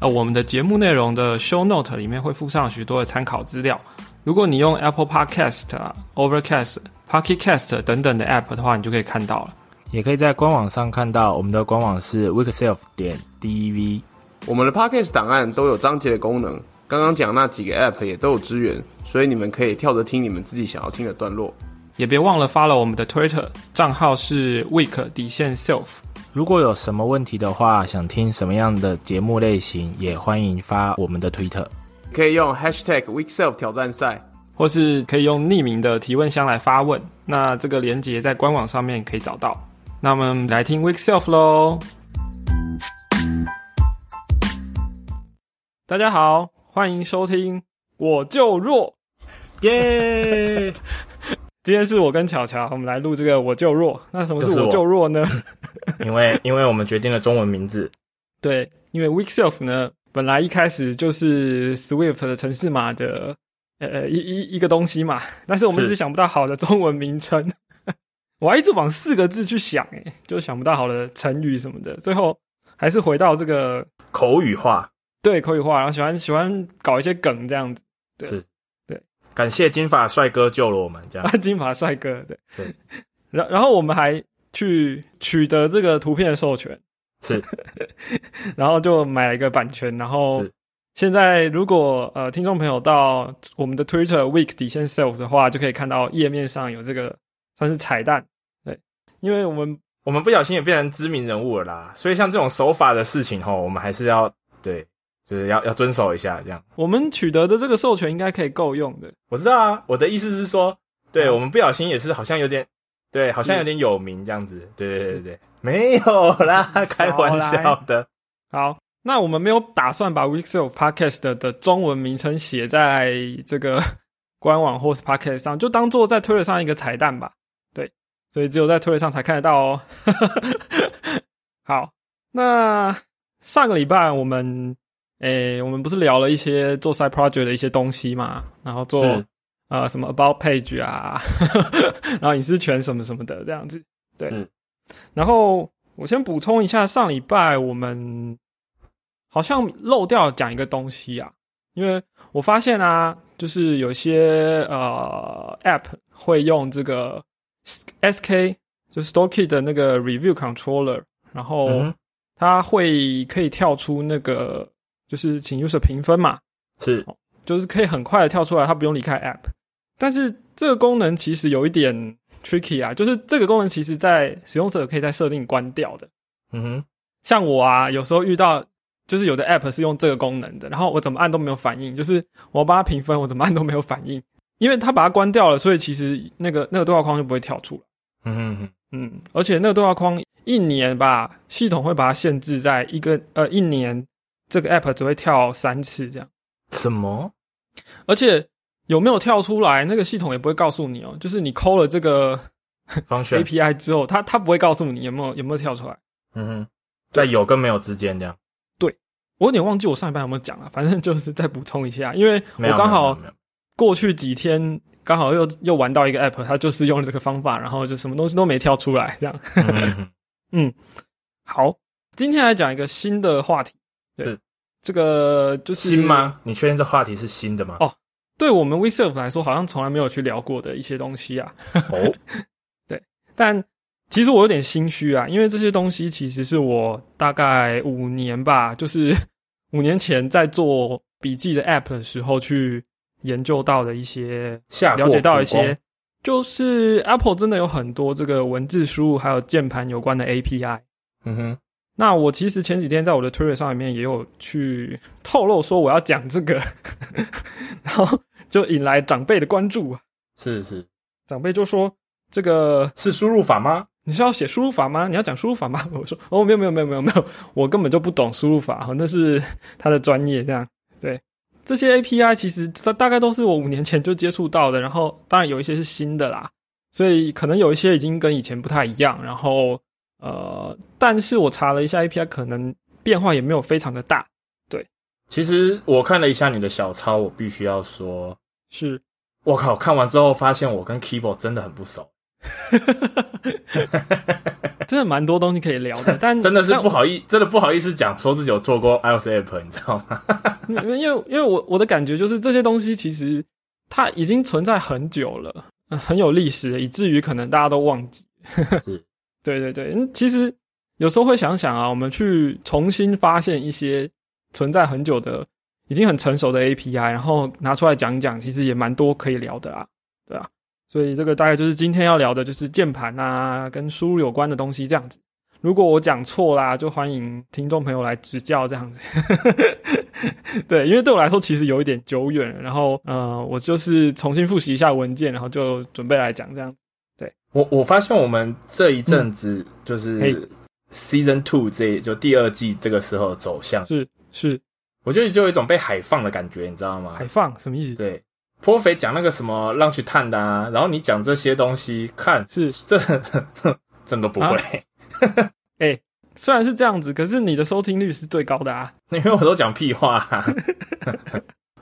呃，我们的节目内容的 Show Note 里面会附上许多的参考资料。如果你用 Apple Podcast、Overcast、Pocket Cast 等等的 App 的话，你就可以看到了。也可以在官网上看到，我们的官网是 weekself 点 dev。我们的 Podcast 档案都有章节的功能，刚刚讲那几个 App 也都有支援，所以你们可以跳着听你们自己想要听的段落。也别忘了 follow 我们的 Twitter 账号是 week 底线 self。如果有什么问题的话，想听什么样的节目类型，也欢迎发我们的 Twitter，可以用 Hashtag weekself 挑战赛，或是可以用匿名的提问箱来发问。那这个连接在官网上面可以找到。那我们来听 Week Self 喽。大家好，欢迎收听我就弱，耶！今天是我跟巧巧，我们来录这个我就弱。那什么是我就弱呢？因为因为我们决定了中文名字。对，因为 Week Self 呢，本来一开始就是 Swift 的城市码的呃一一一个东西嘛，但是我们一直想不到好的中文名称。我还一直往四个字去想，哎，就想不到好的成语什么的。最后还是回到这个口语化，对口语化，然后喜欢喜欢搞一些梗这样子。是，对，感谢金发帅哥救了我们，这样。金发帅哥，对对。然然后我们还去取得这个图片的授权，是，然后就买了一个版权。然后现在如果呃听众朋友到我们的 Twitter Week 底线 Self 的话，就可以看到页面上有这个。算是彩蛋，对，因为我们我们不小心也变成知名人物了啦，所以像这种手法的事情吼，我们还是要对，就是要要遵守一下这样。我们取得的这个授权应该可以够用的。我知道啊，我的意思是说，对我们不小心也是好像有点，对，好像有点有名这样子。对对对对，没有啦，开玩笑的。好，那我们没有打算把 Weeks of Podcast 的中文名称写在这个 官网或是 Podcast 上，就当做在推特上一个彩蛋吧。对所以只有在推特上才看得到哦。好，那上个礼拜我们诶，我们不是聊了一些做 side project 的一些东西嘛？然后做呃什么 about page 啊，然后隐私权什么什么的这样子。对。然后我先补充一下，上礼拜我们好像漏掉讲一个东西啊，因为我发现啊，就是有些呃 app 会用这个。S K 就是 Store Key 的那个 Review Controller，然后它会可以跳出那个就是请 User 评分嘛，是，就是可以很快的跳出来，它不用离开 App。但是这个功能其实有一点 tricky 啊，就是这个功能其实在使用者可以在设定关掉的。嗯哼，像我啊，有时候遇到就是有的 App 是用这个功能的，然后我怎么按都没有反应，就是我帮它评分，我怎么按都没有反应。因为它把它关掉了，所以其实那个那个对话框就不会跳出来。嗯嗯嗯，而且那个对话框一年吧，系统会把它限制在一个呃一年，这个 app 只会跳三次这样。什么？而且有没有跳出来，那个系统也不会告诉你哦。就是你抠了这个方选 API 之后，它它不会告诉你有没有有没有跳出来。嗯哼，在有跟没有之间这样。对，我有点忘记我上一班有没有讲了，反正就是再补充一下，因为我刚好。过去几天刚好又又玩到一个 app，它就是用这个方法，然后就什么东西都没跳出来，这样。嗯，好，今天来讲一个新的话题，是这个就是新吗？你确定这话题是新的吗？哦，对我们 WeServe 来说，好像从来没有去聊过的一些东西啊。哦，对，但其实我有点心虚啊，因为这些东西其实是我大概五年吧，就是 五年前在做笔记的 app 的时候去。研究到的一些，了解到一些，就是 Apple 真的有很多这个文字输入还有键盘有关的 API。嗯哼，那我其实前几天在我的 Twitter 上面也有去透露说我要讲这个，然后就引来长辈的关注。是是，长辈就说这个是输入法吗？你是要写输入法吗？你要讲输入法吗？我说哦，没有没有没有没有没有，我根本就不懂输入法，那是他的专业这样对。这些 API 其实大大概都是我五年前就接触到的，然后当然有一些是新的啦，所以可能有一些已经跟以前不太一样。然后呃，但是我查了一下 API，可能变化也没有非常的大。对，其实我看了一下你的小抄，我必须要说，是我靠，看完之后发现我跟 Keyboard 真的很不熟。真的蛮多东西可以聊的，但 真的是不好意，真的不好意思讲说自己有做过 iOS app，你知道吗？因为因为我我的感觉就是这些东西其实它已经存在很久了，很有历史，以至于可能大家都忘记。对对对，其实有时候会想想啊，我们去重新发现一些存在很久的、已经很成熟的 API，然后拿出来讲一讲，其实也蛮多可以聊的啊，对啊。所以这个大概就是今天要聊的，就是键盘啊，跟输入有关的东西这样子。如果我讲错啦，就欢迎听众朋友来指教这样子。对，因为对我来说其实有一点久远，然后呃，我就是重新复习一下文件，然后就准备来讲这样。对我，我发现我们这一阵子就是 Season Two 这就第二季这个时候走向是是，我觉得就有一种被海放的感觉，你知道吗？海放什么意思？对。颇肥讲那个什么让去探的啊，然后你讲这些东西，看是这 真的不会。哎，虽然是这样子，可是你的收听率是最高的啊，因为我都讲屁话。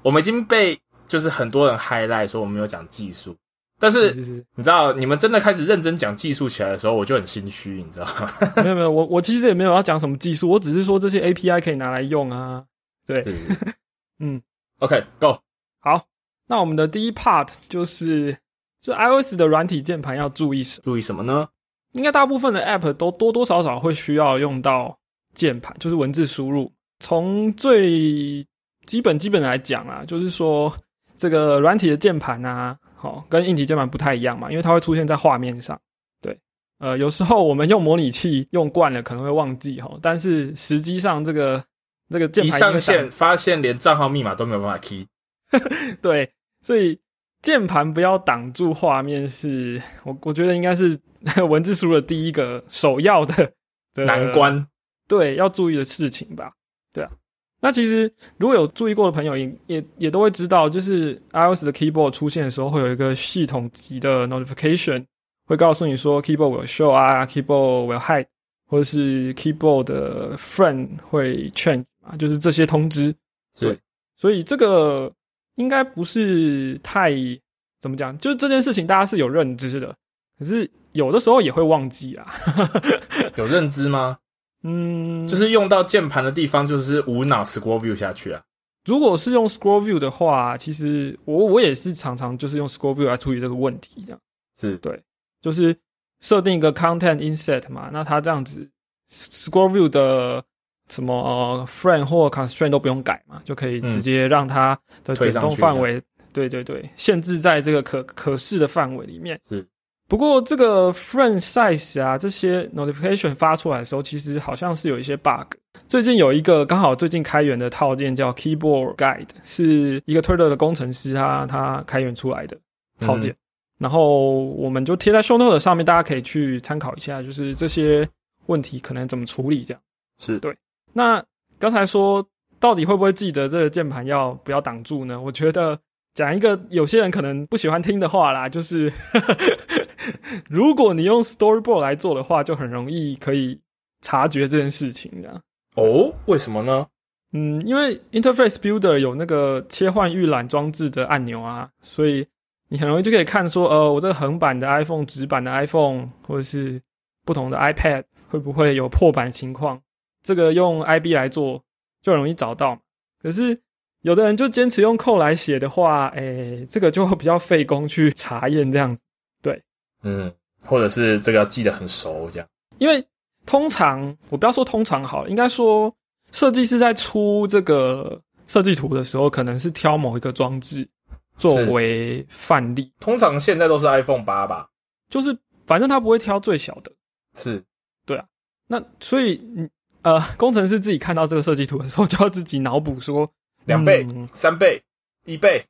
我们已经被就是很多人 highlight 说我们有讲技术，但是你知道，你们真的开始认真讲技术起来的时候，我就很心虚，你知道吗？没有没有，我我其实也没有要讲什么技术，我只是说这些 API 可以拿来用啊。对，嗯，OK，Go，好。那我们的第一 part 就是，这 iOS 的软体键盘要注意什注意什么呢？应该大部分的 App 都多多少少会需要用到键盘，就是文字输入。从最基本基本来讲啊，就是说这个软体的键盘啊，好跟硬体键盘不太一样嘛，因为它会出现在画面上。对，呃，有时候我们用模拟器用惯了，可能会忘记哈，但是实际上这个这个键盘一上线，发现连账号密码都没有办法 key。对。所以键盘不要挡住画面，是我我觉得应该是 文字输入的第一个首要的难关，对要注意的事情吧。那其实如果有注意过的朋友，也也也都会知道，就是 iOS 的 keyboard 出现的时候，会有一个系统级的 notification，会告诉你说 keyboard will show 啊，keyboard will hide，或者是 keyboard 的 friend 会 change 啊，就是这些通知。对，所以这个。应该不是太怎么讲，就是这件事情大家是有认知的，可是有的时候也会忘记啊。有认知吗？嗯，就是用到键盘的地方，就是无脑 scroll view 下去啊。如果是用 scroll view 的话，其实我我也是常常就是用 scroll view 来处理这个问题，这样是对，就是设定一个 content inset 嘛，那它这样子 scroll view 的。什么 frame 或 constraint 都不用改嘛，就可以直接让它的卷动范围，对对对，限制在这个可可视的范围里面。是，不过这个 frame size 啊，这些 notification 发出来的时候，其实好像是有一些 bug。最近有一个刚好最近开源的套件叫 Keyboard Guide，是一个 Twitter 的工程师他他开源出来的套件，然后我们就贴在 show note 上面，大家可以去参考一下，就是这些问题可能怎么处理，这样是对。那刚才说到底会不会记得这个键盘要不要挡住呢？我觉得讲一个有些人可能不喜欢听的话啦，就是 如果你用 Storyboard 来做的话，就很容易可以察觉这件事情的。哦，为什么呢？嗯，因为 Interface Builder 有那个切换预览装置的按钮啊，所以你很容易就可以看说，呃，我这个横版的 iPhone、直版的 iPhone 或者是不同的 iPad 会不会有破版情况。这个用 IB 来做就容易找到，可是有的人就坚持用扣来写的话，哎，这个就比较费工去查验这样。对，嗯，或者是这个要记得很熟这样。因为通常我不要说通常好，应该说设计师在出这个设计图的时候，可能是挑某一个装置作为范例。通常现在都是 iPhone 八吧，就是反正他不会挑最小的。是，对啊，那所以你。呃，工程师自己看到这个设计图的时候，就要自己脑补说两倍、三倍、一倍。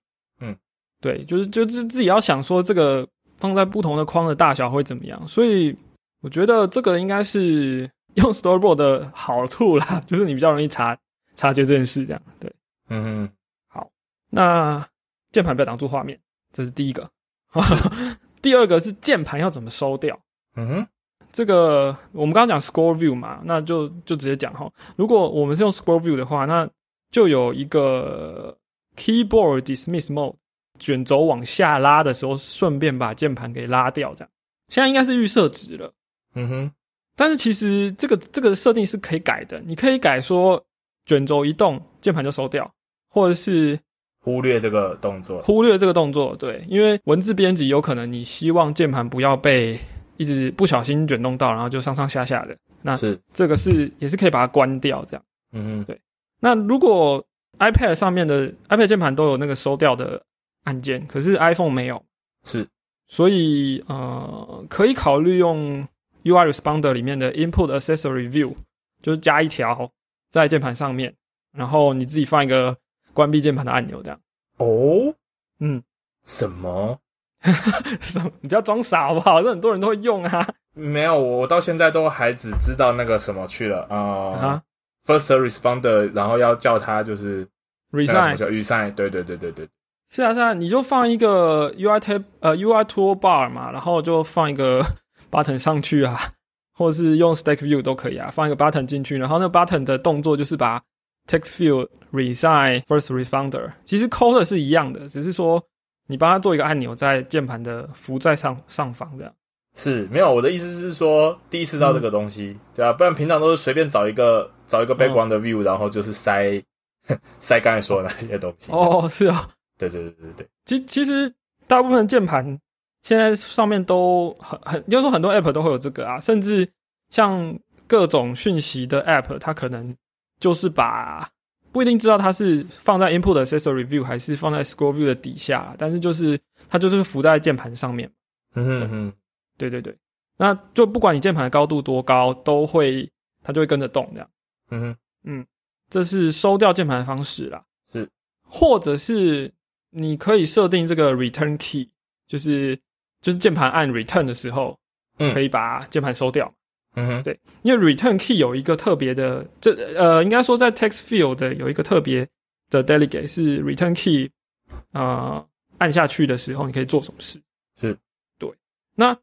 嗯，对，就是就是自己要想说这个放在不同的框的大小会怎么样。所以我觉得这个应该是用 Storyboard 的好处啦，就是你比较容易察察觉这件事。这样对，嗯，好。那键盘不要挡住画面，这是第一个。第二个是键盘要怎么收掉？嗯哼，这个我们刚刚讲 Score View 嘛，那就就直接讲哈。如果我们是用 Score View 的话，那就有一个 Keyboard Dismiss Mode，卷轴往下拉的时候，顺便把键盘给拉掉，这样。现在应该是预设值了。嗯哼，但是其实这个这个设定是可以改的，你可以改说卷轴一动，键盘就收掉，或者是忽略这个动作，忽略这个动作。对，因为文字编辑有可能你希望键盘不要被一直不小心卷动到，然后就上上下下的。那是这个是也是可以把它关掉，这样。嗯哼，对那如果 iPad 上面的 iPad 键盘都有那个收掉的按键，可是 iPhone 没有，是所以呃，可以考虑用 UI Responder 里面的 Input Accessory View，就是加一条在键盘上面，然后你自己放一个关闭键盘的按钮，这样。哦，嗯，什么？什么你不要装傻好不好？这很多人都会用啊。没有，我到现在都还只知道那个什么去了啊、啊 f i r s t responder，然后要叫他就是，Resign 叫 resign，对对对对对，是啊是啊，你就放一个 UI tab 呃 UI toolbar 嘛，然后就放一个 button 上去啊，或者是用 Stack View 都可以啊，放一个 button 进去，然后那个 button 的动作就是把 text field resign first responder，其实 code 是一样的，只是说你帮他做一个按钮在键盘的浮在上上方这样。是没有我的意思是说第一次到这个东西，对啊，不然平常都是随便找一个找一个 background 的 view，、然后就是塞 塞刚才说的那些东西。，哦，是啊，对对对对对，其其实大部分的键盘现在上面都很很，就是说很多 app 都会有这个啊，甚至像各种讯息的 app，它可能就是把不一定知道它是放在 input accessory view 还是放在 scroll view 的底下，但是就是它就是浮在键盘上面。嗯哼嗯哼，对对对，那就不管你键盘的高度多高，都会它就会跟着动这样。嗯哼，嗯这是收掉键盘的方式啦。是，或者是你可以设定这个 return key，就是就是键盘按 return 的时候，嗯可以把键盘收掉。嗯哼，对，因为 return key 有一个特别的，这呃，应该说在 text field 的有一个特别的 delegate 是 return key，呃，按下去的时候你可以做什么事？是，对。那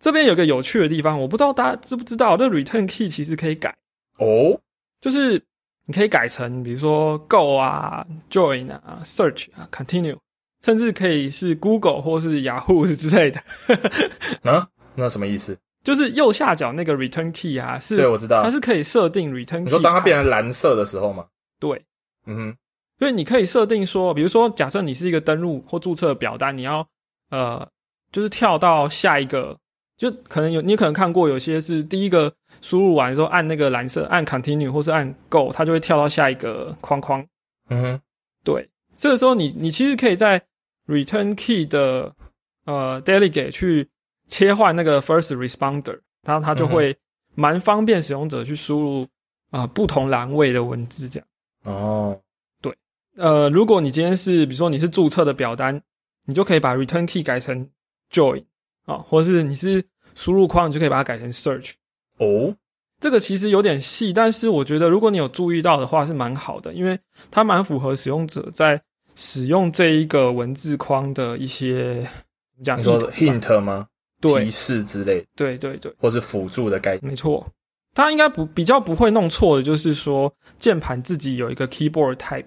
这边有个有趣的地方，我不知道大家知不知道，这 return key 其实可以改。哦，就是你可以改成，比如说 Go 啊、Join 啊、Search 啊、Continue，甚至可以是 Google 或是 Yahoo 之类的。啊，那什么意思？就是右下角那个 Return Key 啊，是对，我知道它。是可以设定 Return Key。你说当它变成蓝色的时候吗？对，嗯哼，所以你可以设定说，比如说假设你是一个登录或注册的表单，你要呃，就是跳到下一个，就可能有你可能看过有些是第一个输入完之后按那个蓝色按 Continue 或是按 Go，它就会跳到下一个框框。嗯哼，对，这个时候你你其实可以在 return key 的呃 delegate 去切换那个 first responder，它它就会蛮方便使用者去输入啊、呃不同栏位的文字这样。哦，对呃，如果你今天是比如说你是注册的表单，你就可以把 return key 改成 join 啊，或者是你是输入框，你就可以把它改成 search。哦，这个其实有点细，但是我觉得如果你有注意到的话是蛮好的，因为它蛮符合使用者在使用这一个文字框的一些怎么讲你说 hint 吗？对提示之类，对对对，或是辅助的概念。没错。它应该不比较不会弄错的，就是说键盘自己有一个 keyboard type，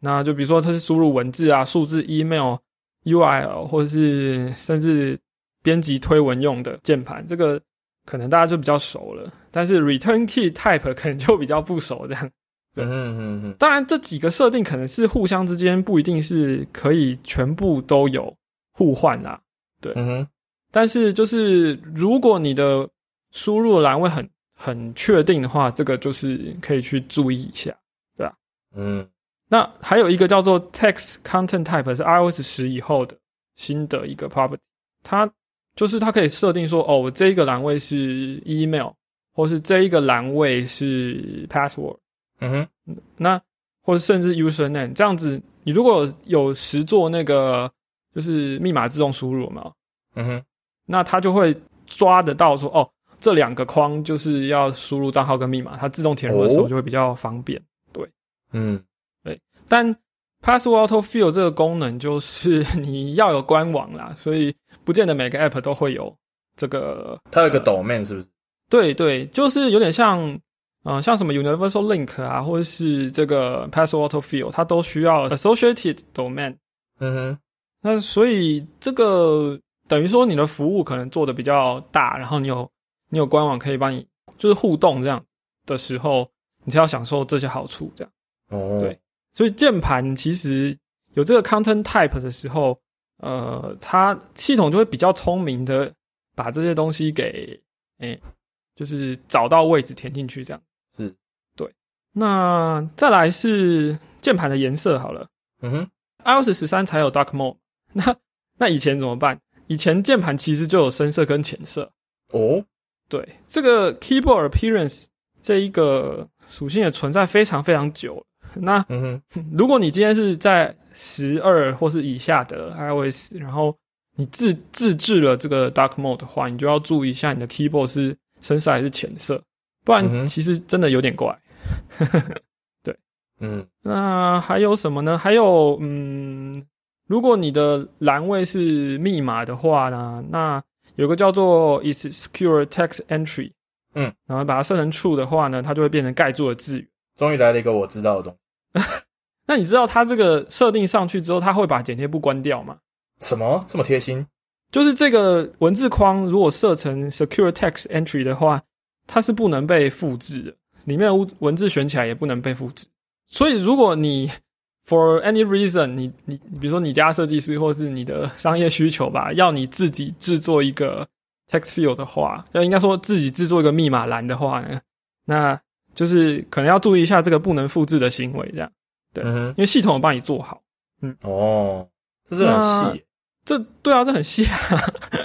那就比如说它是输入文字啊、数字、email、URL，或者是甚至编辑推文用的键盘，这个可能大家就比较熟了。但是 return key type 可能就比较不熟这样。对嗯嗯，当然，这几个设定可能是互相之间不一定是可以全部都有互换啦。嗯哼，但是就是如果你的输入栏位很很确定的话，这个就是可以去注意一下。对吧嗯那还有一个叫做 Text Content Type 是 iOS 十以后的新的一个 property，它就是它可以设定说，哦，我这一个栏位是 email，或是这一个栏位是 password，嗯哼，那或者甚至 username 这样子，你如果有实做那个就是密码自动输入嘛，嗯哼，那它就会抓得到说，哦，这两个框就是要输入账号跟密码，它自动填入的时候哦。就会比较方便。对。嗯。对。但 Password Auto Fill 这个功能就是 你要有官网啦，所以不见得每个 App 都会有这个。它有个 domain 是不是？对对，就是有点像，嗯，像什么 Universal Link 啊，或者是这个 Password Auto Field，它都需要 Associated Domain。嗯哼。那所以这个等于说你的服务可能做的比较大，然后你有你有官网可以帮你就是互动这样的时候，你才要享受这些好处这样。哦。对。所以键盘其实有这个 content type 的时候，呃，它系统就会比较聪明的把这些东西给，哎，就是找到位置填进去，这样。是，对。那再来是键盘的颜色好了，嗯哼，iOS 十三才有 dark mode，那那以前怎么办？以前键盘其实就有深色跟浅色。哦，对，这个 keyboard appearance 这一个属性也存在非常非常久。那，如果你今天是在十二或是以下的 iOS，然后你自自制了这个 Dark Mode 的话，你就要注意一下你的 keyboard 是深色还是浅色，不然其实真的有点怪。对，嗯，那还有什么呢？还有，嗯，如果你的栏位是密码的话呢，那有个叫做 Is Secure Text Entry，嗯，然后把它设成 True 的话呢，它就会变成盖住的字语。终于来了一个我知道的东西。那你知道它这个设定上去之后，它会把剪贴簿关掉吗？什么这么贴心？就是这个文字框如果设成 Secure Text Entry 的话，它是不能被复制的，里面的文字选起来也不能被复制。所以如果你 For any reason，你你比如说你家设计师或是你的商业需求吧，要你自己制作一个 Text Field 的话，要应该说自己制作一个密码栏的话呢，那就是可能要注意一下这个不能复制的行为，这样。对，因为系统有帮你做好，嗯，哦，这是很细，这对啊，这很细啊。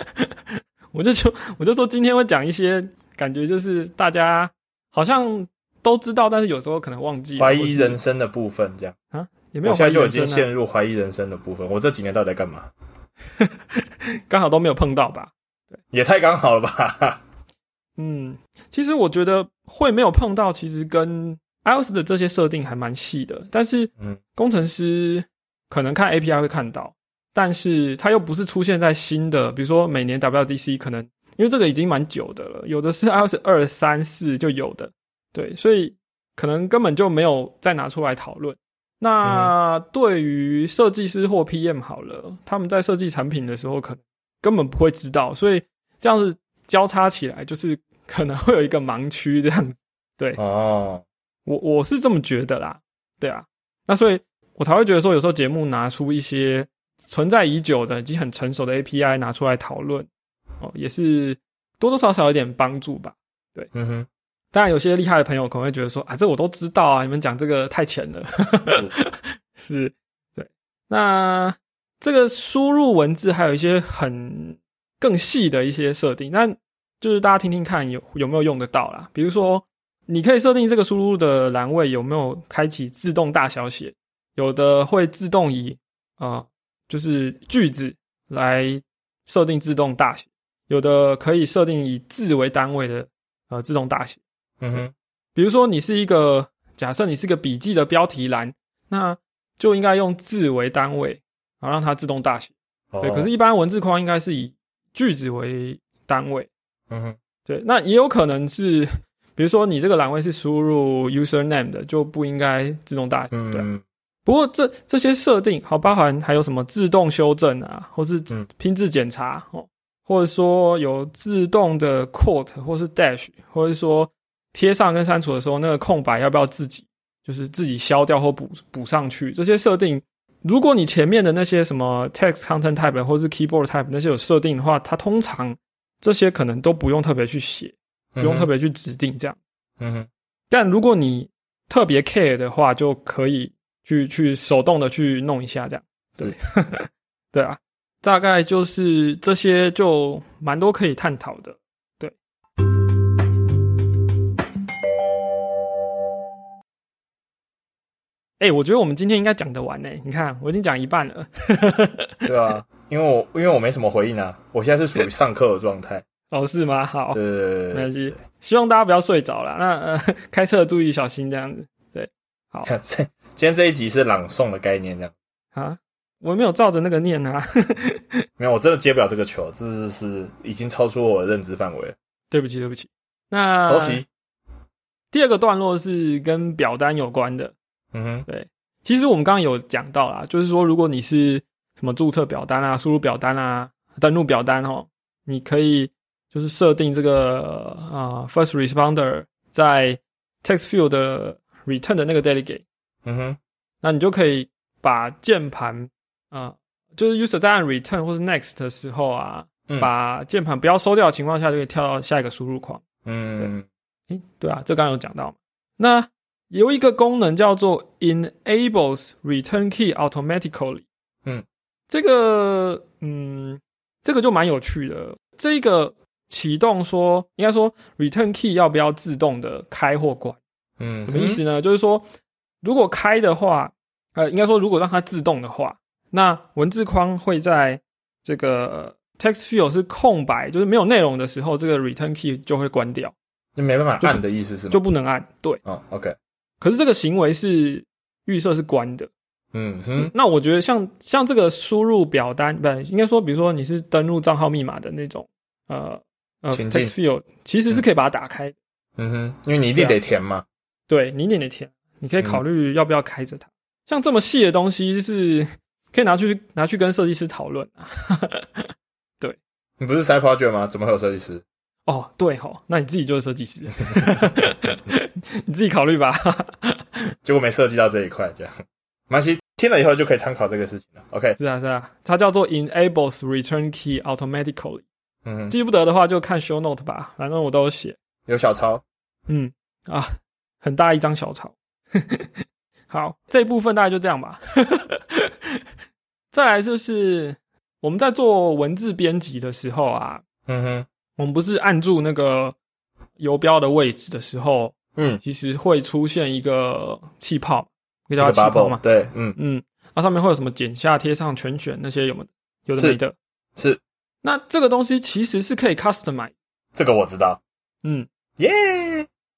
我就说，我就说今天会讲一些感觉，就是大家好像都知道，但是有时候可能忘记怀疑人生的部分，这样啊，也没有，现在就已经陷入怀疑人生的部分。我这几年到底在干嘛？刚好都没有碰到吧？对，也太刚好了吧？嗯，其实我觉得会没有碰到，其实跟。iOS 的这些设定还蛮细的，但是工程师可能看 API 会看到，但是它又不是出现在新的，比如说每年 WDC 可能因为这个已经蛮久的了，有的是 iOS 二三四就有的，对，所以可能根本就没有再拿出来讨论。那对于设计师或 PM 好了，他们在设计产品的时候，可能根本不会知道，所以这样子交叉起来，就是可能会有一个盲区这样，对哦。我我是这么觉得啦，对啊，那所以我才会觉得说，有时候节目拿出一些存在已久的、已经很成熟的 API 拿出来讨论，哦，也是多多少少有点帮助吧。对，嗯哼。当然，有些厉害的朋友可能会觉得说，啊，这我都知道啊，你们讲这个太浅了。是，对。那这个输入文字还有一些很更细的一些设定，那就是大家听听看有有没有用得到啦，比如说。你可以设定这个输入的栏位有没有开启自动大小写，有的会自动以啊，就是句子来设定自动大写，有的可以设定以字为单位的呃自动大写。嗯哼，比如说你是一个假设你是个笔记的标题栏，那就应该用字为单位，然后让它自动大写。对，可是，一般文字框应该是以句子为单位。嗯哼，对，那也有可能是。比如说，你这个栏位是输入 user name 的，就不应该自动大对。不过这这些设定好，包含还有什么自动修正啊，或是拼字检查哦，或者说有自动的 quote 或是 dash，或者说贴上跟删除的时候，那个空白要不要自己就是自己消掉或补补上去？这些设定，如果你前面的那些什么 text content type 或是 keyboard type 那些有设定的话，它通常这些可能都不用特别去写。不用特别去指定这样，嗯哼。但如果你特别 care 的话，就可以去去手动的去弄一下这样。对，对啊，大概就是这些，就蛮多可以探讨的。对。哎，我觉得我们今天应该讲得完呢。你看，我已经讲一半了。对啊，因为我因为我没什么回应啊，我现在是属于上课的状态。哦，是吗？好，对没关系。希望大家不要睡着了。那呃，开车注意小心，这样子。对，好。今天这一集是朗诵的概念，这样啊，我没有照着那个念啊，没有，我真的接不了这个球，这是是已经超出我的认知范围了。对不起，对不起。那周琦，第二个段落是跟表单有关的。嗯哼，对，其实我们刚刚有讲到啦，就是说，如果你是什么注册表单啊、输入表单啊、登录表单哦，你可以就是设定这个啊，first responder 在 text field 的 return 的那个 delegate，嗯哼，那你就可以把键盘啊，就是 user 在按 return 或是 next 的时候啊，把键盘不要收掉的情况下，就可以跳到下一个输入框。嗯，对，诶，对啊，这刚刚有讲到。那有一个功能叫做 enables return key automatically。嗯，这个，嗯，这个就蛮有趣的。这个启动说，应该说 return key 要不要自动的开或关？嗯，什么意思呢？就是说，如果开的话，呃，应该说如果让它自动的话，那文字框会在这个 text field 是空白，就是没有内容的时候，这个 return key 就会关掉，就没办法按的意思是吗？就不能按。对，哦，OK。可是这个行为是预设是关的。嗯哼，那我觉得像像这个输入表单，不应该说，比如说你是登录账号密码的那种，呃呃，text field 其实是可以把它打开。嗯哼，因为你一定得填嘛。对，你一定得填，你可以考虑要不要开着它。像这么细的东西，就是可以拿去拿去跟设计师讨论啊。对，你不是 side project 吗？怎么会有设计师？哦，对吼，那你自己就是设计师，你自己考虑吧。结果没设计到这一块，这样，没关系，听了以后就可以参考这个事情了。OK，是啊是啊，它叫做 enables return key automatically。嗯，记不得的话就看 show note 吧，反正我都有写，有小抄。嗯啊，很大一张小抄。好，这一部分大概就这样吧。再来就是我们在做文字编辑的时候啊，嗯哼。我们不是按住那个游标的位置的时候，嗯，其实会出现一个气泡，那叫气泡嘛？对，嗯嗯，那上面会有什么剪下、贴上、全选那些有没有的没的？是。那这个东西其实是可以 customize，这个我知道。嗯，耶。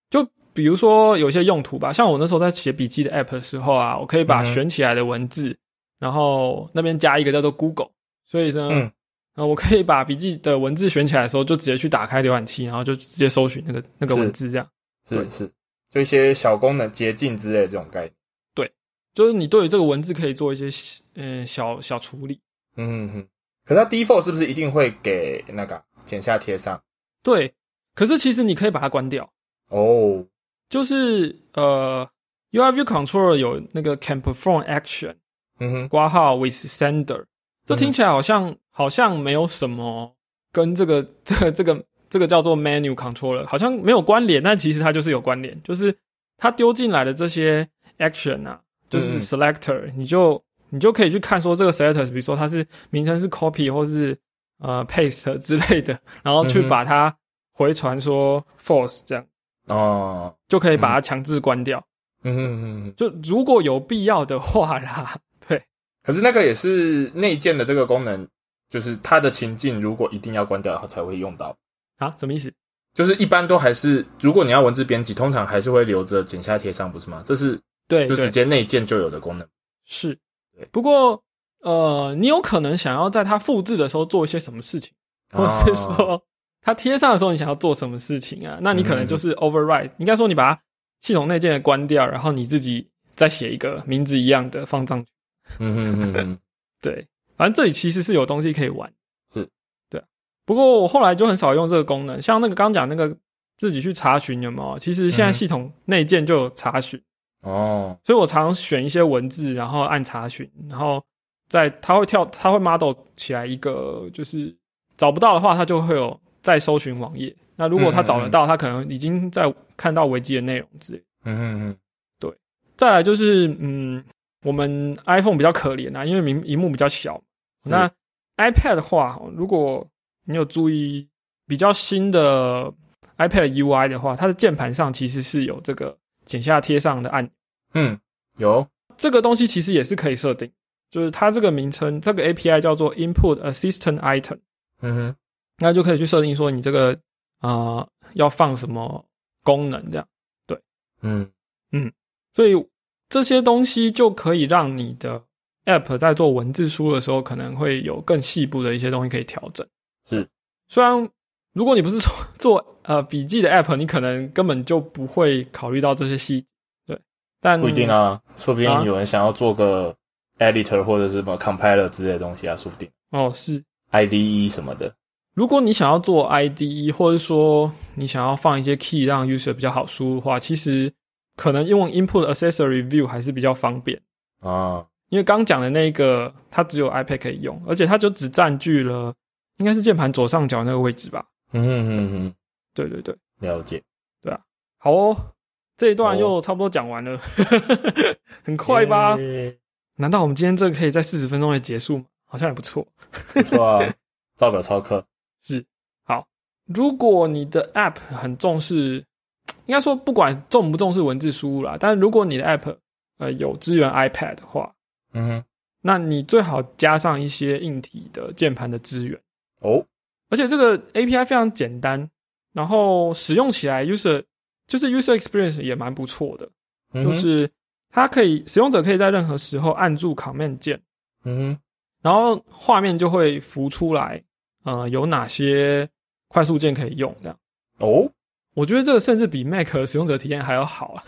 就比如说有一些用途吧，像我那时候在写笔记的 app 的时候啊，我可以把选起来的文字，然后那边加一个叫做 Google，所以呢。嗯啊，我可以把笔记的文字选起来的时候，就直接去打开浏览器，然后就直接搜寻那个那个文字，这样是是，就一些小功能捷径之类这种概念。对，就是你对于这个文字可以做一些嗯小小处理。嗯哼，可是它 default 是不是一定会给那个剪下贴上？对，可是其实你可以把它关掉。哦，就是呃，UI View Controller 有那个 Can Perform Action，嗯哼，挂号 with Sender。这听起来好像好像没有什么跟这个 这个这个这个叫做 menu controller 好像没有关联，但其实它就是有关联，就是它丢进来的这些 action 啊，就是 selector，你就你就可以去看说这个 selector，比如说它是名称是 copy 或是呃 paste 之类的，然后去把它回传说 false 这样哦，就可以把它强制关掉。嗯嗯嗯，就如果有必要的话啦。对可是那个也是内建的这个功能，就是它的情境如果一定要关掉它才会用到啊？什么意思？就是一般都还是如果你要文字编辑，通常还是会留着剪下贴上，不是吗？这是对，就直接内建就有的功能。是，不过呃，你有可能想要在它复制的时候做一些什么事情，或是说它贴上的时候你想要做什么事情啊？那你可能就是 override，应该说你把它系统内建的关掉，然后你自己再写一个名字一样的放上去。嗯嗯嗯嗯，对，反正这里其实是有东西可以玩，是，对。不过我后来就很少用这个功能，像那个刚讲那个自己去查询有没有？其实现在系统内建就有查询哦，所以我常选一些文字，然后按查询，然后在它会跳，它会 model 起来一个，就是找不到的话，它就会有再搜寻网页。那如果它找得到，他可能已经在看到维基的内容之类。嗯嗯嗯，对。再来就是嗯。我们 iPhone 比较可怜啊，因为屏屏幕比较小。那 iPad 的话，如果你有注意比较新的 iPad UI 的话，它的键盘上其实是有这个剪下贴上的按钮。嗯，有这个东西其实也是可以设定，就是它这个名称这个 API 叫做 Input Assistant Item。嗯哼，那就可以去设定说你这个啊要放什么功能这样。对，嗯嗯，所以。这些东西就可以让你的 App 在做文字输入的时候，可能会有更细部的一些东西可以调整。是，虽然如果你不是做 做呃笔记的 App，你可能根本就不会考虑到这些细，对，但不一定啊，说不定有人想要做个 Editor 或者是什么 Compiler 之类的东西啊，说不定。哦，是 IDE 什么的。如果你想要做 IDE，或者说你想要放一些 key 让 user 比较好输入的话，其实可能用 input accessory view 还是比较方便啊。因为刚讲的那个，它只有 iPad 可以用，而且它就只占据了应该是键盘左上角那个位置吧。嗯嗯嗯，对对对，了解。对啊，好哦，这一段又差不多讲完了，很快吧？难道我们今天这个可以在四十分钟内结束吗？好像也不错，不错啊，照表超课。是。好，如果你的 App 很重视，应该说不管重不重视文字输入啦，但是如果你的 App 呃有支援 iPad 的话，嗯哼，那你最好加上一些硬体的键盘的支援。哦。而且这个 API 非常简单，然后使用起来 user 就是 user experience 也蛮不错的，就是它可以使用者可以在任何时候按住 Command 键，嗯哼，然后画面就会浮出来。呃，有哪些快速键可以用？这样哦，我觉得这个甚至比 Mac 使用者体验还要好啊。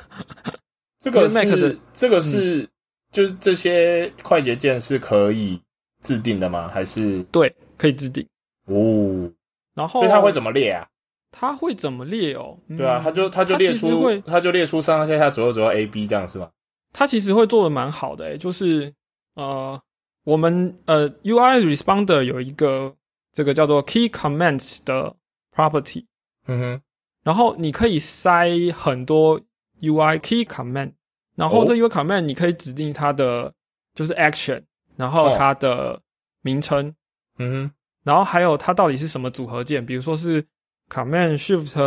这个 Mac 的这个是就是这些快捷键是可以自定的吗？还是对，可以自定哦。然后，所以它会怎么列啊？它会怎么列哦？对啊，它就它就列出，它就列出上上下下左右左右 A B 这样是吗？它其实会做的蛮好的，诶就是呃，我们呃 UI responder 有一个。这个叫做 key comments 的 property，嗯哼，然后你可以塞很多 UI key comment，然后这 UI comment 你可以指定它的就是 action，然后它的名称，嗯哼，然后还有它到底是什么组合键，比如说是 command shift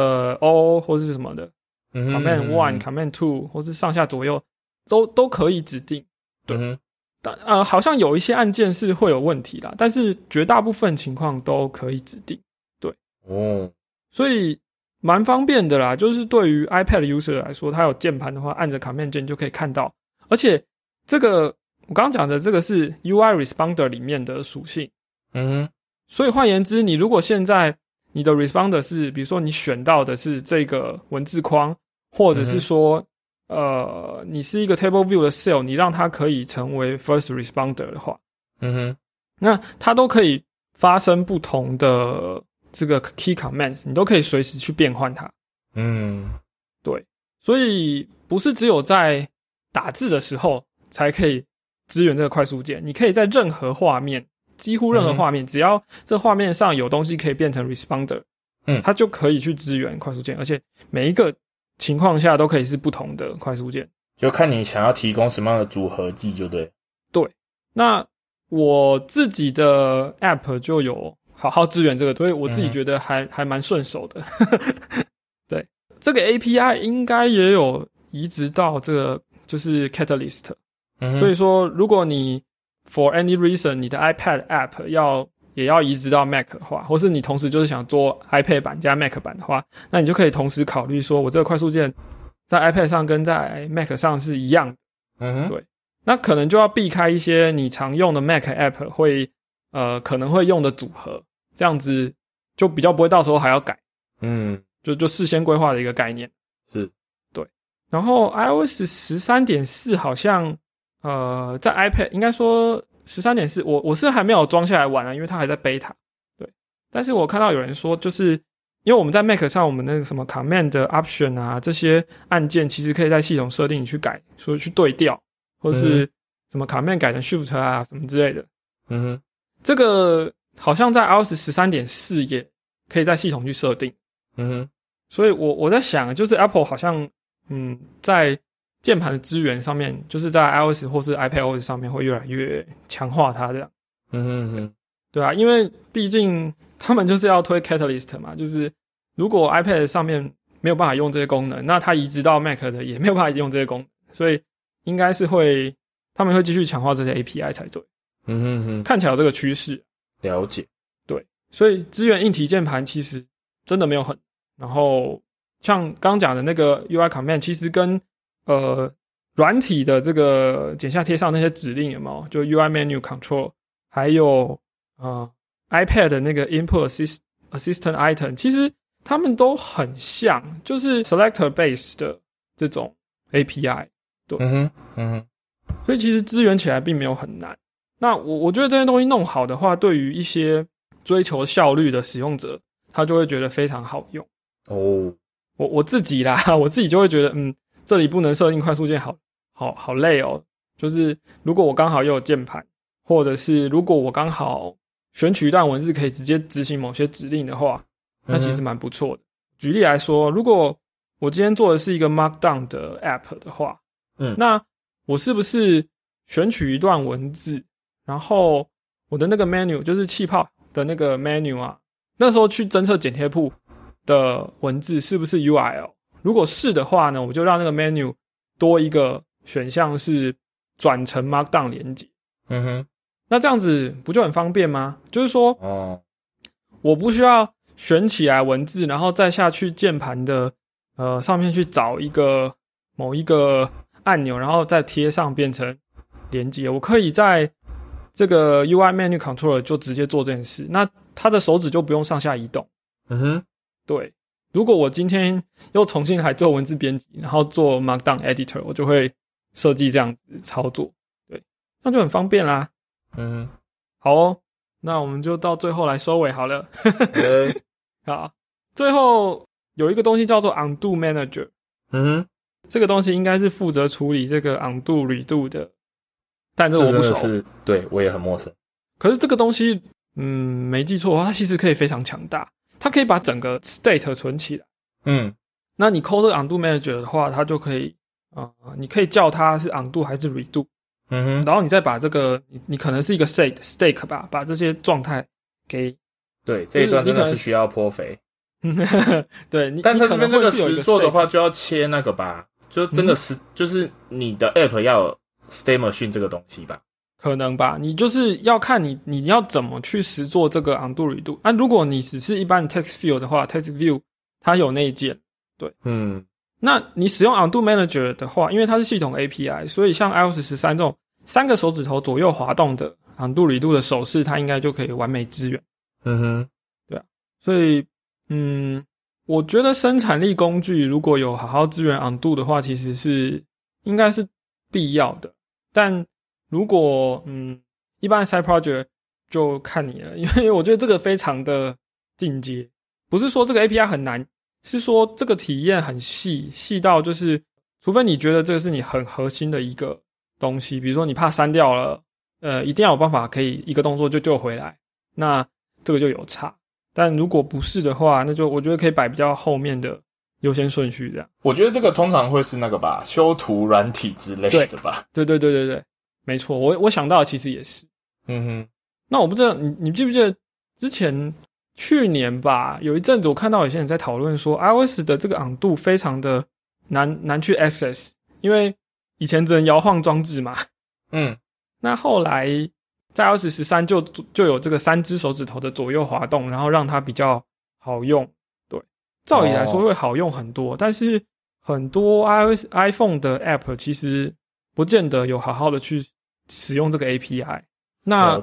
O 或是什么的，command one command two 或是上下左右都都可以指定，对。但呃，好像有一些按键是会有问题啦，但是绝大部分情况都可以指定。对，哦，所以蛮方便的啦。就是对于 iPad user 来说，它有键盘的话，按着 Command 键就可以看到。而且这个我刚刚讲的这个是 UI Responder 里面的属性。嗯，所以换言之，你如果现在你的 Responder 是，比如说你选到的是这个文字框，或者是说。呃，你是一个 table view 的 cell，你让它可以成为 first responder 的话，嗯哼，那它都可以发生不同的这个 key commands，你都可以随时去变换它。嗯，对，所以不是只有在打字的时候才可以支援这个快速键，你可以在任何画面，几乎任何画面，只要这画面上有东西可以变成 responder，嗯，它就可以去支援快速键，而且每一个。情况下都可以是不同的快速键，就看你想要提供什么样的组合技就对。对，那我自己的 App 就有好好支援这个，所以我自己觉得还还蛮顺手的。对，这个 API 应该也有移植到这个就是 Catalyst，、嗯所以说如果你 For any reason 你的 iPad App 要也要移植到 Mac 的话，或是你同时就是想做 iPad 版加 Mac 版的话，那你就可以同时考虑说，我这个快速键在 iPad 上跟在 Mac 上是一样的。嗯，对，那可能就要避开一些你常用的 Mac App 会呃可能会用的组合，这样子就比较不会到时候还要改。嗯，就就事先规划的一个概念。是，对。然后 iOS 十三点四好像呃在 iPad 应该说。十三点四，我我是还没有装下来玩啊，因为它还在 beta。对，但是我看到有人说，就是因为我们在 Mac 上，我们那个什么 Command Option 啊，这些按键其实可以在系统设定去改，说去对调，或者是什么 Command 改成 Shift 啊，什么之类的。嗯哼，这个好像在 iOS 十三点四也可以在系统去设定。嗯哼，所以我我在想，就是 Apple 好像嗯在。键盘的资源上面，就是在 iOS 或是 iPadOS 上面会越来越强化它这样。嗯哼哼，对啊，因为毕竟他们就是要推 Catalyst 嘛，就是如果 iPad 上面没有办法用这些功能，那它移植到 Mac 的也没有办法用这些功能，所以应该是会他们会继续强化这些 API 才对。嗯哼哼，看起来有这个趋势。了解。对，所以资源硬体键盘其实真的没有很，然后像刚讲的那个 UI Command，其实跟呃软体的这个剪下贴上那些指令有没有？就 UI menu control，还有啊 iPad 的那个 input assist assistant item，其实他们都很像，就是 selector base 的这种 API。对，嗯哼，嗯哼，所以其实支援起来并没有很难。那我我觉得这些东西弄好的话，对于一些追求效率的使用者，他就会觉得非常好用。哦，我我自己啦，我自己就会觉得，嗯，这里不能设定快速键，好。好好累哦，就是如果我刚好又有键盘，或者是如果我刚好选取一段文字可以直接执行某些指令的话，那其实蛮不错的。举例来说，如果我今天做的是一个 Markdown 的 App 的话，嗯，那我是不是选取一段文字，然后我的那个 menu 就是气泡的那个 menu 啊，那时候去侦测剪贴簿的文字是不是 URL？如果是的话呢，我就让那个 menu 多一个。选项是转成 Markdown 连接，嗯哼，那这样子不就很方便吗？就是说，哦，我不需要选起来文字，然后再下去键盘的呃上面去找一个某一个按钮，然后再贴上变成连接。我可以在这个 UI Menu Controller 就直接做这件事，那他的手指就不用上下移动。嗯哼，对。如果我今天又重新来做文字编辑，然后做 Markdown Editor，我就会。设计这样子操作，对，那就很方便啦。嗯，好哦，那我们就到最后来收尾好了。好，最后有一个东西叫做 Undo Manager。嗯，这个东西应该是负责处理这个 Undo Redo 的，但这我不熟，对我也很陌生。可是这个东西，嗯，没记错的话，它其实可以非常强大，它可以把整个 state 存起来。嗯，那你 call 这个 Undo Manager 的话，它就可以。啊，你可以叫它是 undo 还是 redo，嗯哼，然后你再把这个，你你可能是一个 state stake 吧，把这些状态给，对，这一段真的是需要泼肥，对，你但它这边这个实做的话就要切那个吧，就真的是就是你的 app 要有 stay machine 这个东西吧，可能吧，你就是要看你你要怎么去实做这个 undo redo，啊，如果你只是一般 text field 的话，text view 它有内建，对，嗯。那你使用 Undo Manager 的话，因为它是系统 API，所以像 iOS 十三这种三个手指头左右滑动的 Undo Redo 的手势，它应该就可以完美支援。嗯哼，对啊，所以嗯，我觉得生产力工具如果有好好支援 Undo 的话，其实是应该是必要的。但如果嗯，一般 Side Project 就看你了，因为我觉得这个非常的进阶，不是说这个 API 很难。是说这个体验很细，细到就是，除非你觉得这个是你很核心的一个东西，比如说你怕删掉了，呃，一定要有办法可以一个动作就救回来，那这个就有差。但如果不是的话，那就我觉得可以摆比较后面的优先顺序这样。我觉得这个通常会是那个吧，修图软体之类的吧。对对对对对，没错，我我想到其实也是。嗯哼，那我不知道你你记不记得之前。去年吧，有一阵子我看到有些人在讨论说，iOS 的这个 undo 非常的难难去 access，因为以前只能摇晃装置嘛。嗯，那后来在 iOS 十三就就有这个三只手指头的左右滑动，然后让它比较好用。对，照理来说会好用很多，但是很多 iOS iPhone 的 app 其实不见得有好好的去使用这个 API。那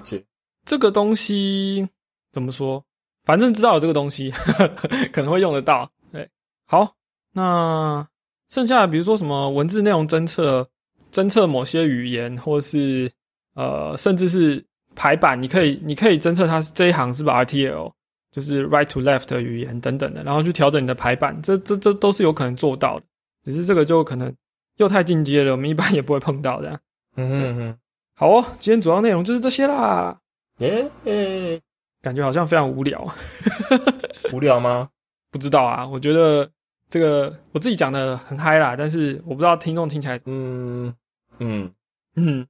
这个东西怎么说？反正知道有这个东西，可能会用得到。对，好，那剩下的比如说什么文字内容侦测，侦测某些语言，或是呃，甚至是排版，你可以你可以侦测它是这一行是不是 RTL，就是 right to left 语言等等的，然后去调整你的排版，这这这都是有可能做到的。只是这个就可能又太进阶了，我们一般也不会碰到的。嗯哼哼，好哦，今天主要内容就是这些啦。耶。感觉好像非常无聊，无聊吗？不知道啊。我觉得这个我自己讲的很嗨啦，但是我不知道听众听起来，嗯嗯嗯，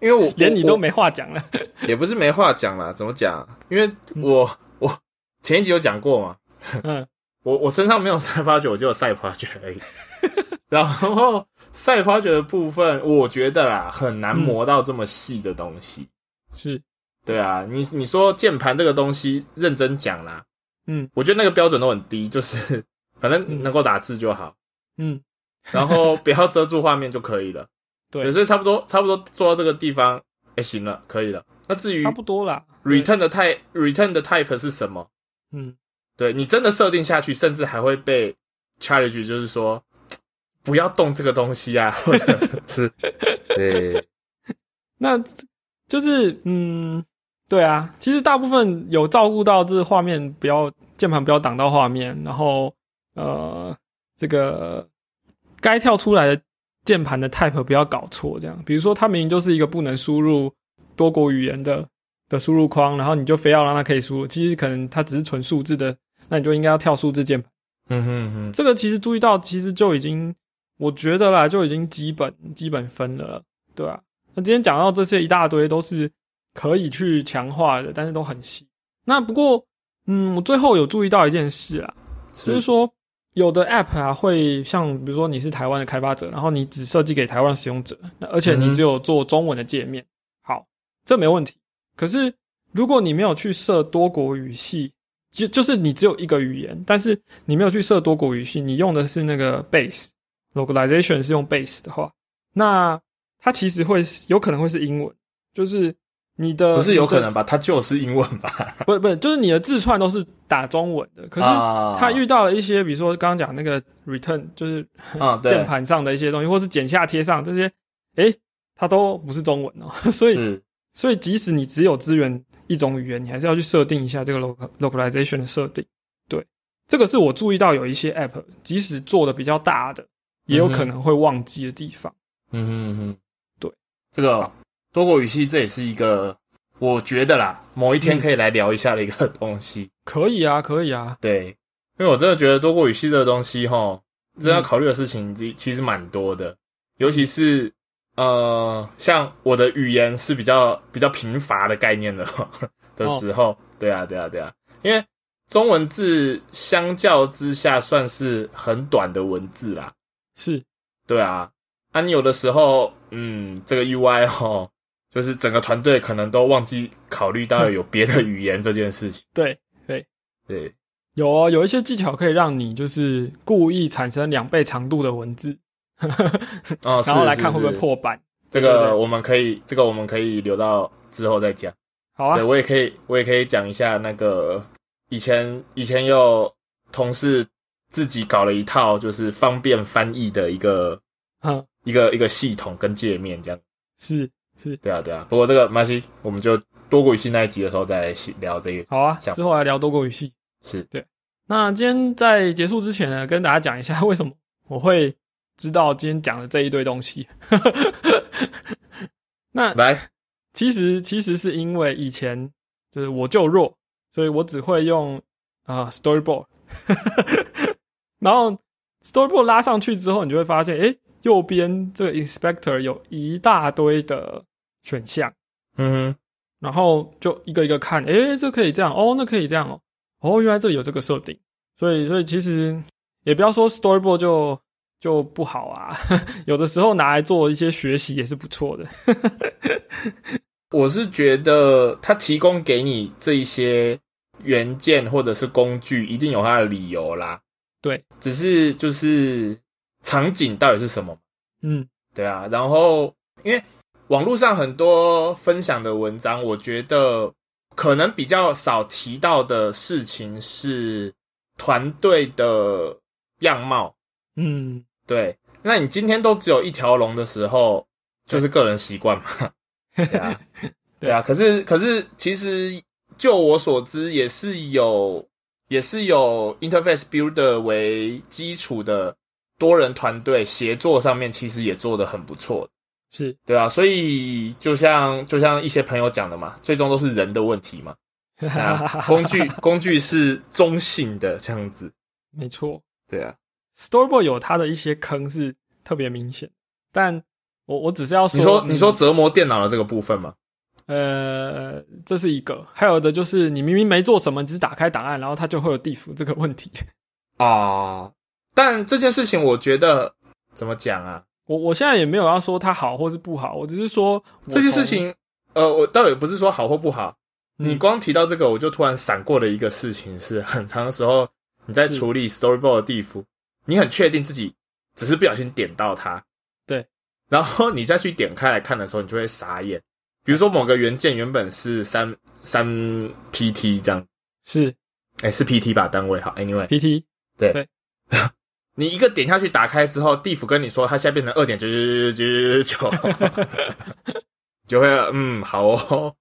因为我 连你都没话讲了，也不是没话讲啦，怎么讲？因为我我前一集有讲过嘛，嗯，我我身上没有赛发掘，我只有赛发掘而已。然后赛发掘的部分，我觉得啦很难磨到这么细的东西，是。对啊，你你说键盘这个东西，认真讲啦，嗯，我觉得那个标准都很低，就是反正能够打字就好，嗯，然后不要遮住画面就可以了。对，所以差不多差不多做到这个地方，哎，行了，可以了。那至于差不多啦。return 的 type return 的 type 是什么？嗯，对你真的设定下去，甚至还会被 challenge，就是说不要动这个东西啊，或 者是。对，那就是嗯，对啊，其实大部分有照顾到这画面不要键盘不要挡到画面，然后呃，这个该跳出来的键盘的 type 不要搞错，这样，比如说它明明就是一个不能输入多国语言的的输入框，然后你就非要让它可以输入，其实可能它只是纯数字的，那你就应该要跳数字键盘。嗯哼哼，这个其实注意到，其实就已经，我觉得啦，就已经基本基本分了，对吧、那今天讲到这些一大堆都是可以去强化的，但是都很细。那不过，嗯，我最后有注意到一件事啊，就是说有的 App 啊会像比如说你是台湾的开发者，然后你只设计给台湾使用者，那而且你只有做中文的界面，好，这没问题。可是如果你没有去设多国语系，就就是你只有一个语言，但是你没有去设多国语系，你用的是那个 base localization 是用 base 的话，那它其实会有可能会是英文，就是你的不是有可能吧？它就是英文吧？不不，就是你的字串都是打中文的，可是它遇到了一些，比如说刚刚讲那个 return，就是 键盘上的一些东西，或是剪下贴上这些，诶，它都不是中文哦，所以所以即使你只有资源一种语言，你还是要去设定一下这个 local localization 的设定。对，这个是我注意到有一些 app，即使做的比较大的，也有可能会忘记的地方。嗯哼嗯哼，对，这个多国语系这也是一个，我觉得啦，某一天嗯可以来聊一下的一个东西。可以啊，可以啊，对，因为我真的觉得多国语系这个东西哈，真的要嗯考虑的事情其其实蛮多的，尤其是呃，像我的语言是比较比较贫乏的概念的 的时候，对啊，对啊，对啊，因为中文字相较之下算是很短的文字啦，是，对啊，啊，你有的时候，嗯，这个 UI 哦，就是整个团队可能都忘记考虑到有别的语言这件事情。对对。对，有哦，有一些技巧可以让你就是故意产生两倍长度的文字，哦，然后来看会不会。破版。这个我们可以，这个我们可以留到之后再讲。好啊对，，我也可以，我也可以讲一下那个以前以前有同事自己搞了一套就是方便翻译的一个嗯，一个一个系统跟界面这样。是是，对啊，对啊。不过这个没关系，我们就多国语系那一集的时候再来聊这个。好啊，之后来聊多国语系。是对，那今天在结束之前呢，跟大家讲一下 为什么我会知道今天讲的这一堆东西。那来，其实其实是因为以前就是我就弱，所以我只会用啊、呃 Storyboard，然后 Storyboard 拉上去之后，你就会发现，诶，右边这个 Inspector 有一大堆的选项，嗯然后就一个一个看，诶，这可以这样哦，那可以这样哦，哦，原来这里有这个设定，所以所以其实也不要说 Storyboard 就就不好啊，有的时候拿来做一些学习也是不错的。哼，我是觉得它提供给你这一些元件或者是工具，一定有它的理由啦。对，只是就是场景到底是什么？嗯，对啊，然后因为网络上很多分享的文章，我觉得可能比较少提到的事情是团队的样貌。嗯，对，那你今天都只有一条龙的时候，就是个人习惯嘛。对啊，对啊。可是，可是，其实就我所知，也是有，也是有 interface builder 为基础的多人团队协作上面，其实也做得很不错。是，对啊，所以就像就像一些朋友讲的嘛，最终都是人的问题嘛。啊、工具工具是中性的这样子。没错对啊，，Storyboard 有它的一些坑是特别明显，但我我只是要说，你说嗯你说折磨电脑的这个部分吗？呃，这是一个，还有的就是你明明没做什么，只是打开档案，然后它就会有地府这个问题。啊，但这件事情我觉得怎么讲啊？我我现在也没有要说它好或是不好，我只是说这件事，情，呃，我倒也不是说好或不好。你嗯光提到这个，我就突然闪过的一个事情是，很长的时候你在处理 storyboard 的地府，你很确定自己只是不小心点到它。对，然后你再去点开来看的时候，你就会傻眼。比如说某个元件原本是三三 pt 这样，是，哎，是 pt 吧单位好，anyway。Pt 对。对，你一个点下去打开之后，地府跟你说它现在变成二点九九九九九，就会嗯好哦，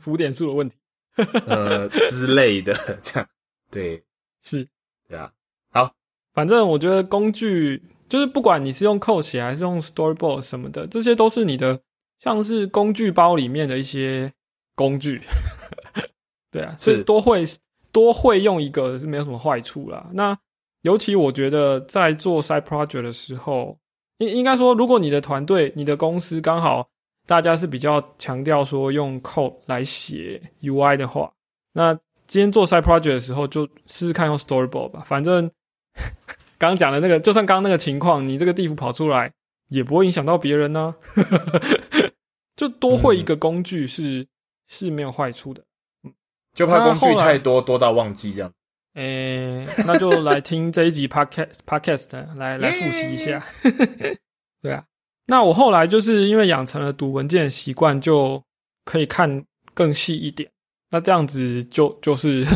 浮点数的问题，呃之类的这样，对，是，对啊，好，反正我觉得工具就是不管你是用 Code 写还是用 Storyboard 什么的，这些都是你的像是工具包里面的一些工具，对啊，是多会多会用一个是没有什么坏处啦。那尤其我觉得在做 Side Project 的时候，应应该说，如果你的团队、你的公司刚好大家是比较强调说用 Code 来写 UI 的话，那今天做 Side Project 的时候，就试试看用 Storyboard 吧。反正刚 刚讲的那个，就算刚刚那个情况，你这个地图跑出来也不会影响到别人呢、就多会一个工具是、是没有坏处的。就怕工具太多，多到忘记这样。诶、那就来听这一集 podcast podcast 来 来复习一下。对啊，那我后来就是因为养成了读文件的习惯，就可以看更细一点。那这样子就就是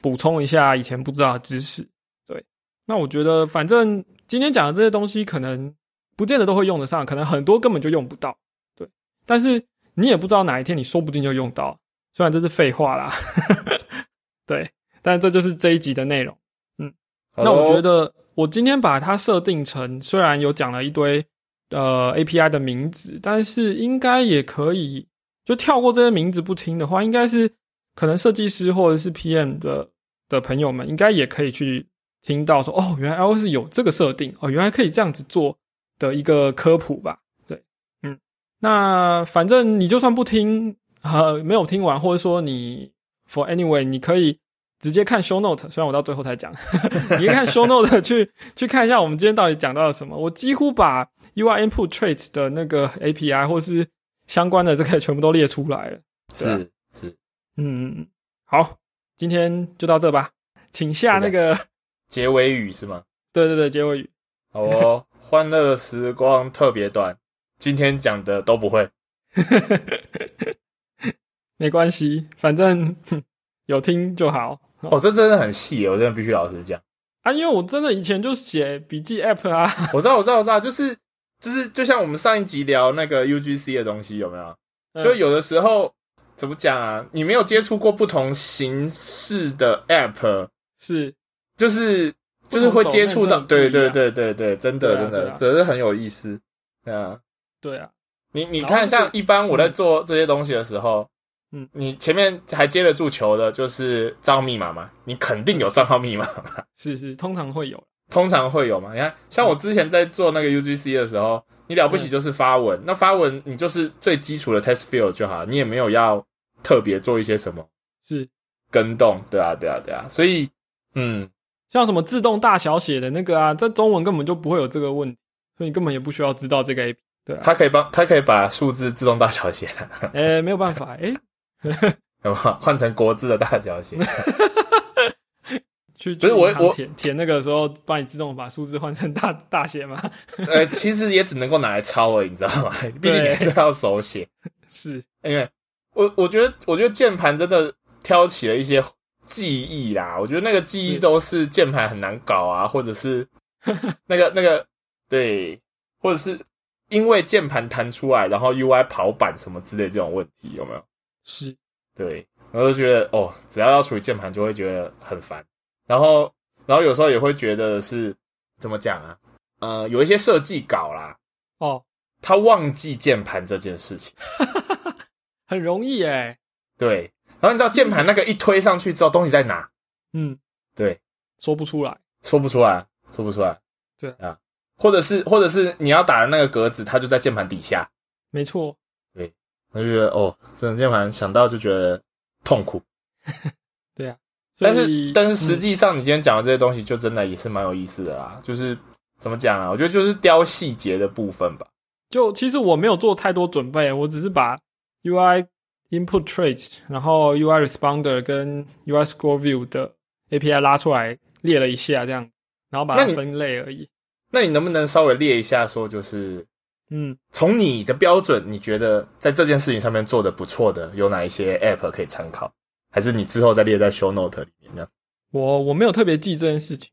补充一下以前不知道的知识。对，那我觉得反正今天讲的这些东西，可能不见得都会用得上，可能很多根本就用不到。对，但是你也不知道哪一天你说不定就用到。虽然这是废话啦，对，但这就是这一集的内容。嗯那我觉得我今天把它设定成，虽然有讲了一堆呃 API 的名字，但是应该也可以就跳过这些名字不听的话，应该是可能设计师或者是 PM 的的朋友们，应该也可以去听到说，哦，原来 iOS 有这个设定，哦，原来可以这样子做的一个科普吧。对，嗯，那反正你就算不听，呃，没有听完，或者说你 for anyway，你可以。直接看 show note，虽然我到最后才讲，你可以看 show note 去去看一下我们今天到底讲到了什么。我几乎把 UI input traits 的那个 API 或是相关的这个全部都列出来了。是是，嗯嗯嗯，好，今天就到这吧，请下那个结尾语是吗？对对对，结尾语。好哦，欢乐时光特别短，今天讲的都不会。没关系，反正 有听就好。哦，这真的很细，我真的必须老实讲啊，因为我真的以前就写笔记 app 啊。我知道，我知道，我知道，就是就是，就像我们上一集聊那个 UGC 的东西，有没有？嗯就有的时候怎么讲啊？你没有接触过不同形式的 app，是就是就是会接触到，对对对对对，真的真的对啊。对啊，这是很有意思。对啊，对啊，你你看，像一般我在做这些东西的时候，嗯。你前面还接得住球的，就是账号密码嘛，你肯定有账号密码嘛，是是，通常会有。通常会有嘛。你看，像我之前在做那个 UGC 的时候，你了不起就是发文，那发文你就是最基础的 test field 就好，你也没有要特别做一些什么是。跟动，对啊，对啊，对啊，所以，嗯，像什么自动大小写的那个啊，在中文根本就不会有这个问题，所以你根本也不需要知道这个 A P。对啊，它可以帮，它可以把数字自动大小写，哎、没有办法，哎、有没有换成国字的大小写？去不是我我填填那个时候，帮你自动把数字换成大大写嘛？呃，其实也只能够拿来抄而已，你知道吗？毕竟你还是要手写。是，因为我我觉得，我觉得键盘真的挑起了一些记忆啦。我觉得那个记忆都是键盘很难搞啊，或者是 那个那个对，或者是因为键盘弹出来，然后 UI 跑板什么之类这种问题，有没有？是，对，我就觉得哦，只要要处理键盘，就会觉得很烦。然后，然后有时候也会觉得是怎么讲啊？呃，有一些设计稿啦，哦，他忘记键盘这件事情。很容易哎、对，然后你知道键盘那个一推上去之后，东西在哪？嗯，对，说不出来，说不出来，说不出来。对啊，或者是或者是你要打的那个格子，它就在键盘底下。没错，对我就觉得哦，这种键盘想到就觉得痛苦。对啊。但是但是实嗯际上，你今天讲的这些东西，就真的也是蛮有意思的啦。就是怎么讲啊？我觉得就是雕细节的部分吧。就其实我没有做太多准备，我只是把 UI input traits，然后 UI responder 跟 UI score view 的 API 拉出来列了一下，这样，然后把它分类而已。那你能不能稍微列一下，说就是，嗯，从你的标准，你觉得在这件事情上面做的不错的有哪一些 App 可以参考？还是你之后再列在 Show Note 里面呢？我我没有特别记这件事情。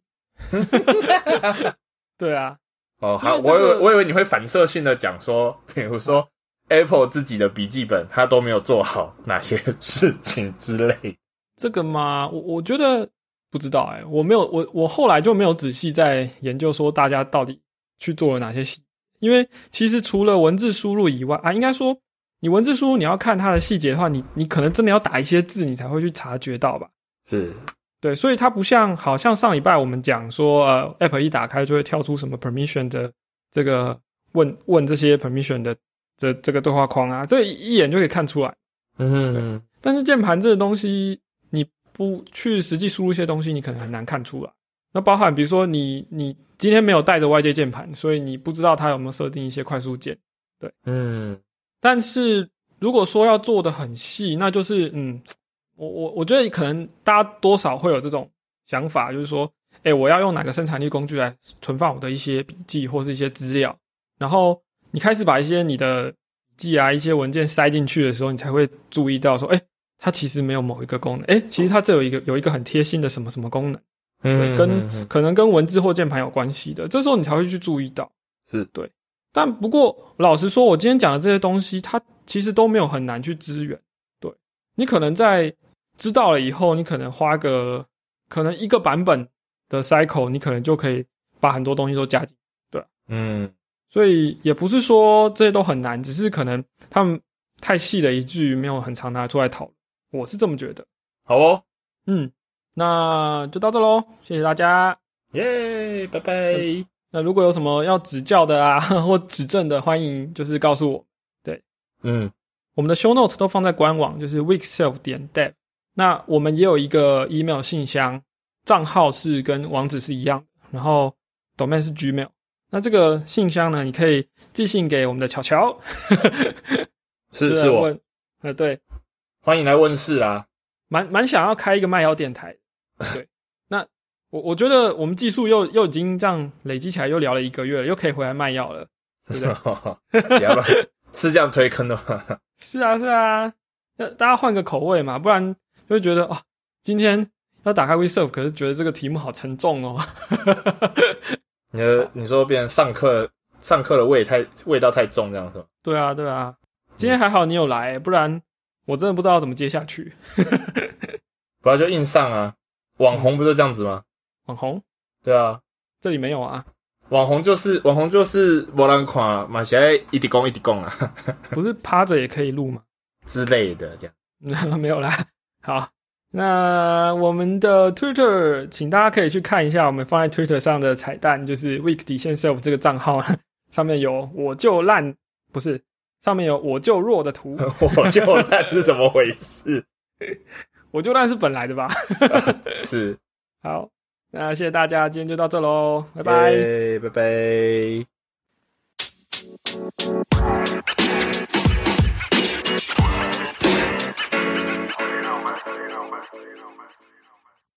对啊，哦，好，我以为我以为你会反射性的讲说，比如说 Apple 自己的笔记本，他都没有做好哪些事情之类。这个吗，我我觉得不知道哎、我没有我我后来就没有仔细在研究说大家到底去做了哪些细，因为其实除了文字输入以外啊，应该说你文字输入你要看它的细节的话，你你可能真的要打一些字，你才会去察觉到吧。是，对，所以它不像，好像上礼拜我们讲说，呃，App 一打开就会跳出什么 permission 的这个问问这些 permission 的这这个对话框啊，这一眼就可以看出来。嗯，但是键盘这个东西，你不去实际输入一些东西，你可能很难看出来。那包含比如说你你今天没有带着外接键盘，所以你不知道它有没有设定一些快速键。对嗯，但是如果说要做的很细，那就是嗯，我我我觉得可能大家多少会有这种想法，就是说，哎、我要用哪个生产力工具来存放我的一些笔记或是一些资料，然后你开始把一些你的笔记啊一些文件塞进去的时候，你才会注意到说，哎、它其实没有某一个功能，哎、其实它这有一个有一个很贴心的什么什么功能，嗯，跟可能跟文字或键盘有关系的，这时候你才会去注意到。是。对，但不过老实说，我今天讲的这些东西，它其实都没有很难去支援。对。你可能在知道了以后，你可能花个可能一个版本的 cycle，你可能就可以把很多东西都加进。嗯所以也不是说这些都很难，只是可能他们太细了一句，没有很常拿出来讨论。我是这么觉得。好哦，嗯，那就到这喽，谢谢大家。耶，拜拜。那如果有什么要指教的啊，或指正的，欢迎就是告诉我。对嗯，我们的 show note 都放在官网，就是 weekself 点 dev。那我们也有一个 email 信箱，账号是跟网址是一样，然后 domain 是 gmail。那这个信箱呢，你可以寄信给我们的巧巧，对是是我，问呃，对，欢迎来问世啦。蛮蛮想要开一个卖药电台。对，那我我觉得我们技术又又已经这样累积起来，又聊了一个月了，又可以回来卖药了，是这样推坑的吗？是啊，是啊，那大家换个口味嘛，不然就会觉得哦、今天要打开 WeServe，可是觉得这个题目好沉重哦。你的你说变成上课上课的味太味道太重，这样是吧？对啊，对啊，今天还好你有来，不然我真的不知道怎么接下去。不要就硬上啊！网红不就这样子吗？网红对啊，这里没有啊，网红就是网红就是没人看，嘛现在一直讲一直讲啊不是趴着也可以录吗？之类的这样。没有啦。好，那我们的 Twitter，请大家可以去看一下我们放在 Twitter 上的彩蛋，就是 Week 底线 Self 这个账号，上面有我就烂，不是上面有我就弱的图，我就烂是怎么回事？我就烂是本来的吧？是，好，那谢谢大家，今天就到这喽，拜拜。耶拜拜。